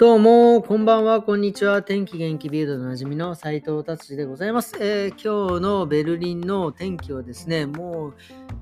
どうも、こんばんは、こんにちは。天気元気ビルドのなじみの斉藤達でございます、えー、今日のベルリンの天気はですね、も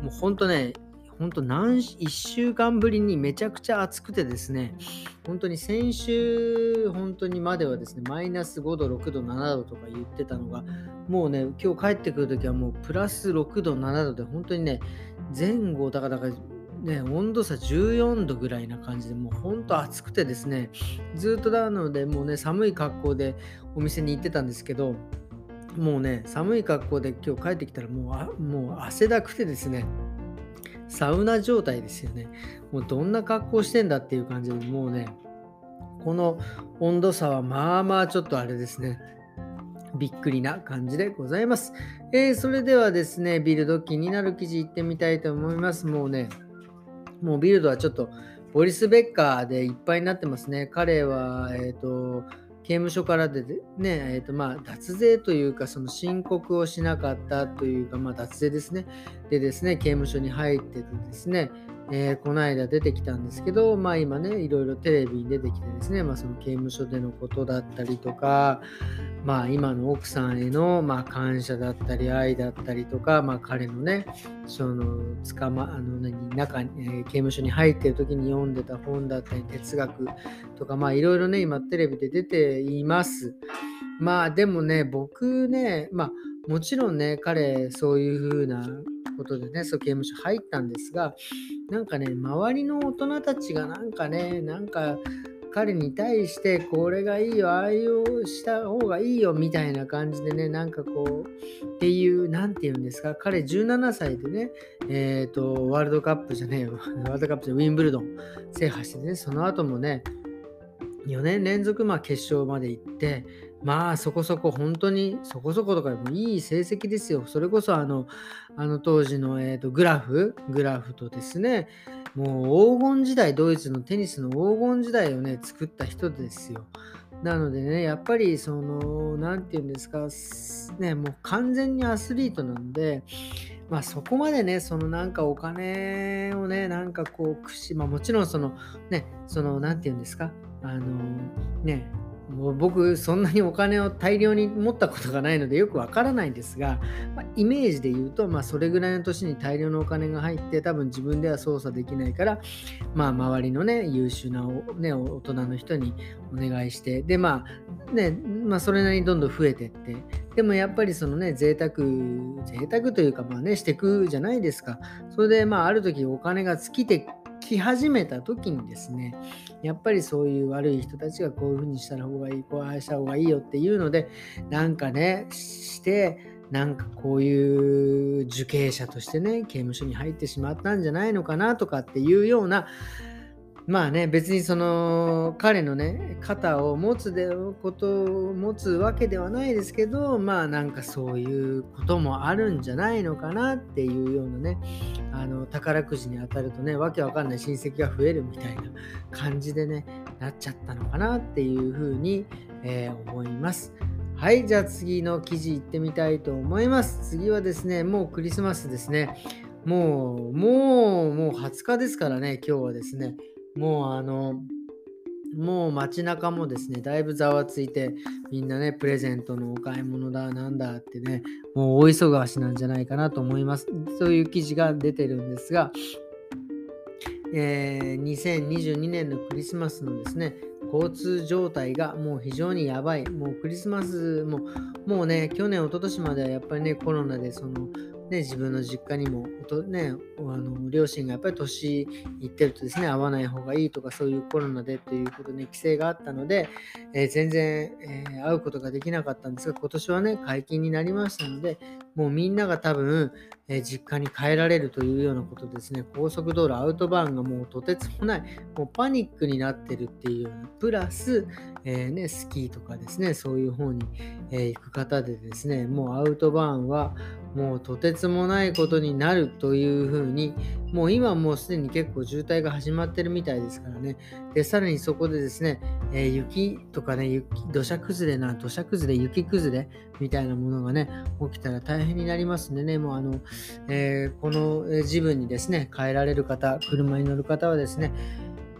う、もう本当ね、本当何、1週間ぶりにめちゃくちゃ暑くてですね、本当に先週、本当にまではですね、マイナス5度、6度、7度とか言ってたのが、もうね、今日帰ってくるときはもうプラス6度、7度で、本当にね、前後、だから、だからね、温度差14度ぐらいな感じで、もうほんと暑くてですね、ずっとなので、もうね、寒い格好でお店に行ってたんですけど、もうね、寒い格好で今日帰ってきたらもうあ、もう汗だくてですね、サウナ状態ですよね。もうどんな格好してんだっていう感じで、もうね、この温度差はまあまあちょっとあれですね。びっくりな感じでございます。えー、それではですね、ビルド気になる記事いってみたいと思います。もうね、もうビルドはちょっとボリス・ベッカーでいっぱいになってますね。彼は、えっ、ー、と、刑務所からでね、えーとまあ、脱税というか、その申告をしなかったというか、まあ、脱税ですね。でですね、刑務所に入っててですね、えー、この間出てきたんですけど、まあ今ね、いろいろテレビに出てきてですね、まあその刑務所でのことだったりとか、まあ今の奥さんへのまあ感謝だったり愛だったりとか、まあ彼のね、その捕ま、あの何、中、刑務所に入ってる時に読んでた本だったり哲学とか、まあいろいろね、今テレビで出ています。まあでもね、僕ね、まあもちろんね、彼、そういう風なことでね、そう刑務所入ったんですが、なんかね、周りの大人たちがなんかね、なんか彼に対してこれがいいよ、ああいうした方がいいよみたいな感じでね、なんかこう、っていう、なんて言うんですか、彼17歳でね、えっ、ー、と、ワールドカップじゃねえよ、ワールドカップでウィンブルドン制覇してね、その後もね、4年連続まあ決勝まで行って、まあそこそこ本当にそこそことかもいい成績ですよ。それこそあのあの当時の、えーと、グラフ、グラフとですね、もう黄金時代、ドイツのテニスの黄金時代をね、作った人ですよ。なのでね、やっぱりその、なんて言うんですか、ね、もう完全にアスリートなんで、まあそこまでね、そのなんかお金をね、なんかこう、くし、まあもちろんそのね、その、なんて言うんですか、あのね、もう僕そんなにお金を大量に持ったことがないのでよくわからないんですが、まあ、イメージで言うと、まあ、それぐらいの年に大量のお金が入って多分自分では操作できないから、まあ、周りのね優秀な、ね、大人の人にお願いしてでまあねまあそれなりにどんどん増えてってでもやっぱりそのね贅沢贅沢というかまあねしてくじゃないですか。それでまあある時お金が尽きてき始めた時にですね、やっぱりそういう悪い人たちがこういうふうにした方がいい、こうした方がいいよっていうので、なんかね、して、なんかこういう受刑者としてね、刑務所に入ってしまったんじゃないのかなとかっていうような、まあね、別にその彼のね、肩を持つでことを持つわけではないですけど、まあなんかそういうこともあるんじゃないのかなっていうようなね、あの宝くじに当たるとね、わけわかんない親戚が増えるみたいな感じでね、なっちゃったのかなっていうふうに、えー、思います。はい、じゃあ次の記事いってみたいと思います。次はですね、もうクリスマスですね。もう、もう、もう20日ですからね、今日はですね。もうあの、もう街中もですね、だいぶざわついて、みんなね、プレゼントのお買い物だ、なんだってね、もう大忙しなんじゃないかなと思います。そういう記事が出てるんですが、えー、2022年のクリスマスのですね、交通状態がもう非常にやばい。もうクリスマスも、もうね、去年、一昨年まではやっぱりね、コロナでその、ね、自分の実家にも、ね、あの両親がやっぱり年いってるとですね、会わない方がいいとか、そういうコロナでということで、規制があったので、えー、全然、えー、会うことができなかったんですが、今年はね、解禁になりましたので、もうみんなが多分、えー、実家に帰られるというようなことですね、高速道路、アウトバーンがもうとてつもない、もうパニックになってるっていうような、プラス、えね、スキーとかですね、そういう方に、え行く方でですね、もうアウトバーンはもうとてつもないことになるというふうに、もう今もうすでに結構渋滞が始まってるみたいですからね。で、さらにそこでですね、え、雪とかね、雪、土砂崩れな、土砂崩れ、雪崩れみたいなものがね、起きたら大変になりますんでね、もうあの、えー、この自分にですね、帰られる方、車に乗る方はですね、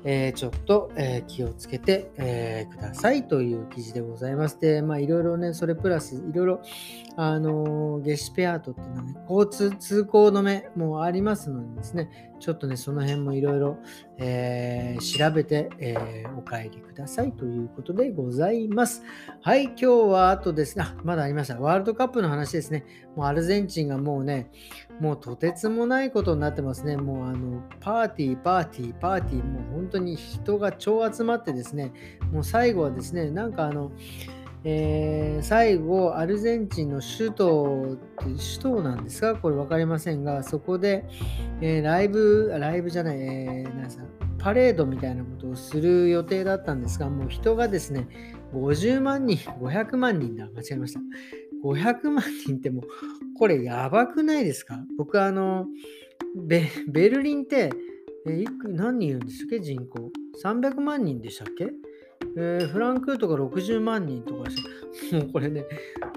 えー、ちょっと、えー、気をつけて、えー、くださいという記事でございます。で、まあいろいろね、それプラスいろいろ、あのー、ゲシペアートっていうのはね、交通通行止めもありますのでですね、ちょっとね、その辺もいろいろ、え調べて、えお帰りくださいということでございます。はい、今日はあとですね、あ、まだありました。ワールドカップの話ですね。もうアルゼンチンがもうね、もうとてつもないことになってますね。もうあの、パーティー、パーティー、パーティー、もう本当当に人が超集まってですね、もう最後はですね、なんかあの、えー、最後、アルゼンチンの首都首都なんですか？これ分かりませんが、そこで、えー、ライブ、ライブじゃない、えー、なんさパレードみたいなことをする予定だったんですが、もう人がですね、50万人、500万人だ、間違えました。500万人ってもう、これやばくないですか？僕、あの、ベルリンって、え何人いるんでしたっけ人口。300万人でしたっけ？えー、フランクフルトが60万人とかし、もうこれね、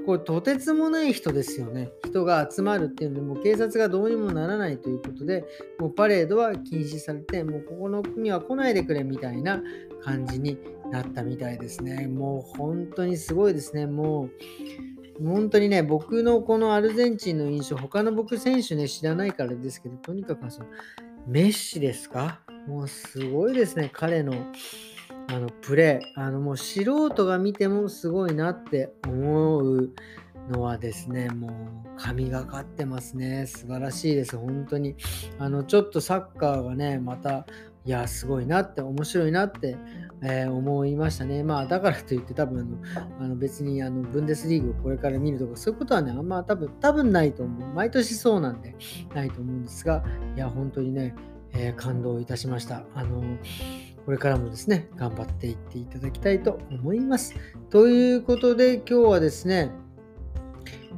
これとてつもない人ですよね。人が集まるっていうので、もう警察がどうにもならないということで、もうパレードは禁止されて、もうここの国は来ないでくれみたいな感じになったみたいですね。もう本当にすごいですね。もう本当にね、僕のこのアルゼンチンの印象、他の僕選手ね、知らないからですけど、とにかくそのメッシですか？もうすごいですね、彼のあのプレー。あのもう素人が見てもすごいなって思うのはですね、もう神がかってますね。素晴らしいです、本当に。あのちょっとサッカーがね、また、いや、すごいなって、面白いなって、えー、思いましたね。まあ、だからといって、多分あの別にあのブンデスリーグをこれから見るとか、そういうことはね、あんま多分、多分ないと思う。毎年そうなんで、ないと思うんですが、いや、本当にね、えー、感動いたしました。あのこれからもですね、頑張っていっていただきたいと思います。ということで、今日はですね、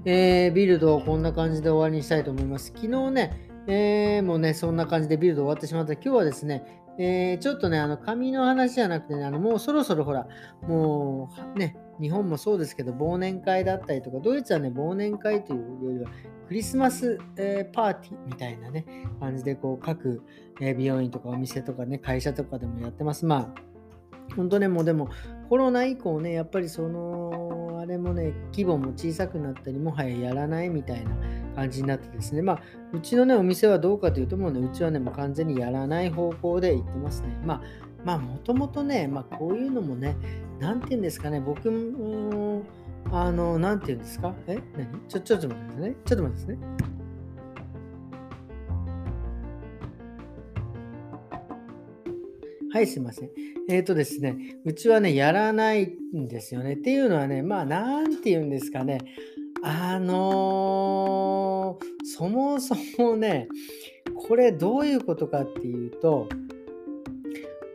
えー、ビルドをこんな感じで終わりにしたいと思います。昨日ね、えー、もうね、そんな感じでビルド終わってしまった。今日はですね、えー、ちょっとね、あの、紙の話じゃなくてね、あの、もうそろそろほら、もう、ね、日本もそうですけど、忘年会だったりとか、ドイツはね、忘年会というよりは、クリスマス、えー、パーティーみたいなね、感じで、こう、各、えー、美容院とかお店とかね、会社とかでもやってます。まあ、本当ね、もうでも、コロナ以降ね、やっぱりその、あれもね、規模も小さくなったり、もはややらないみたいな感じになってですね、まあ、うちのね、お店はどうかというと、もうね、うちはね、もう完全にやらない方向で行ってますね。まあ、まあ、もともとね、まあ、こういうのもね、なんて言うんですかね、僕も、あの、なんて言うんですか？え？何？ちょ、ちょっと待ってくださいね。ちょっと待ってですね。はい、すいません。えっ、ー、とですね、うちはね、やらないんですよね。っていうのはね、まあ、なんて言うんですかね。あのー、そもそもね、これどういうことかっていうと、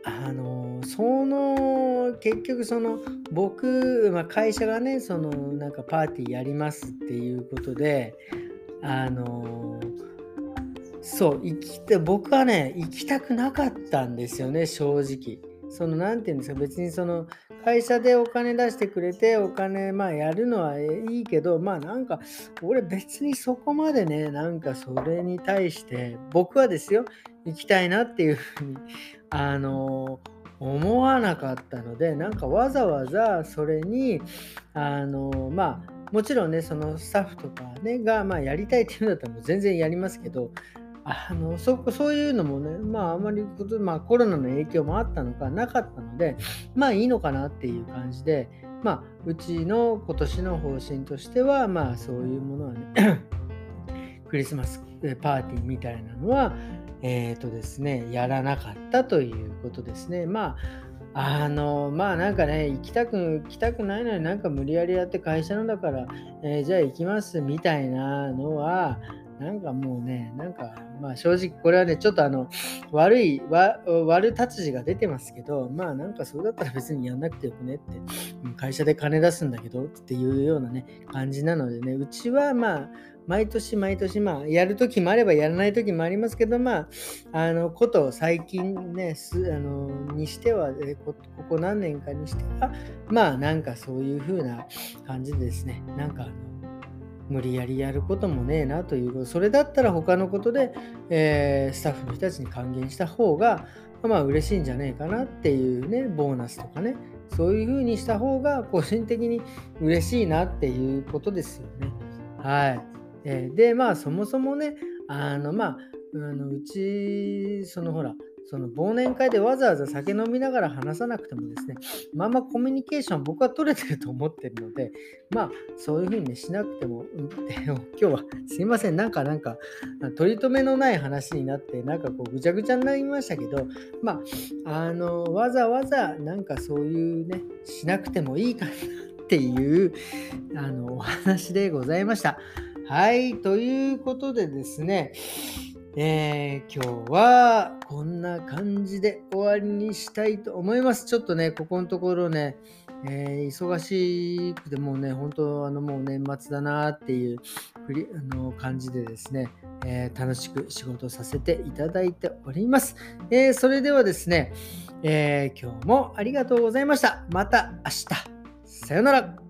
あのー、その、結局その、僕、まあ、会社がね、その、なんかパーティーやりますっていうことで、あのー、そう、行きて、僕はね、行きたくなかったんですよね、正直。その、なんて言うんですか、別にその、会社でお金出してくれて、お金、まあ、やるのはいいけど、まあ、なんか、俺別にそこまでね、なんかそれに対して、僕はですよ、行きたいなっていうふうに、あの思わなかったので、なんかわざわざそれに、あのまあ、もちろんね、そのスタッフとか、ね、が、まあ、やりたいっていうんだったらもう全然やりますけど、あのそそういうのもね、まあ、あまり、まあ、コロナの影響もあったのかなかったので、まあいいのかなっていう感じで、まあ、うちの今年の方針としては、まあそういうものはね、クリスマスパーティーみたいなのは、えっ、ー、とですね、やらなかったということですね。まあ、あの、まあなんかね、行きたく、行きたくないのになんか無理やりやって会社のだから、えー、じゃあ行きますみたいなのは、なんかもうね、なんか、まあ正直これはね、ちょっとあの、悪い、わ悪達字が出てますけど、まあなんかそれだったら別にやんなくてよくねって、会社で金出すんだけどっていうようなね、感じなのでね、うちはまあ、毎年毎年、まあ、やるときもあればやらないときもありますけど、まあ、あの、こと最近ね、すあのにしてはこ、ここ何年かにしては、まあ、なんかそういう風な感じでですね、なんかあの、無理やりやることもねえなということそれだったら他のことで、えー、スタッフの人たちに還元した方が、まあ嬉しいんじゃねえかなっていうね、ボーナスとかね、そういう風にした方が個人的に嬉しいなっていうことですよね。はい。えで、まあそもそもね、あのまあ、あのうち、そのほら、その忘年会でわざわざ酒飲みながら話さなくてもですね、まあまあコミュニケーション僕は取れてると思ってるので、まあそういうふうにね、しなくても、うん、今日はすいません、なんかなんか、取り留めのない話になって、なんかこうぐちゃぐちゃになりましたけど、まあ、あの、わざわざなんかそういうね、しなくてもいいかなっていう、あの、お話でございました。はい、ということでですね、えー、今日はこんな感じで終わりにしたいと思います。ちょっとね、ここのところね、えー、忙しくてもうね、本当あのもう年末だなっていうあの感じでですね、えー、楽しく仕事させていただいております。えー、それではですね、え今日もありがとうございました。また明日。さよなら。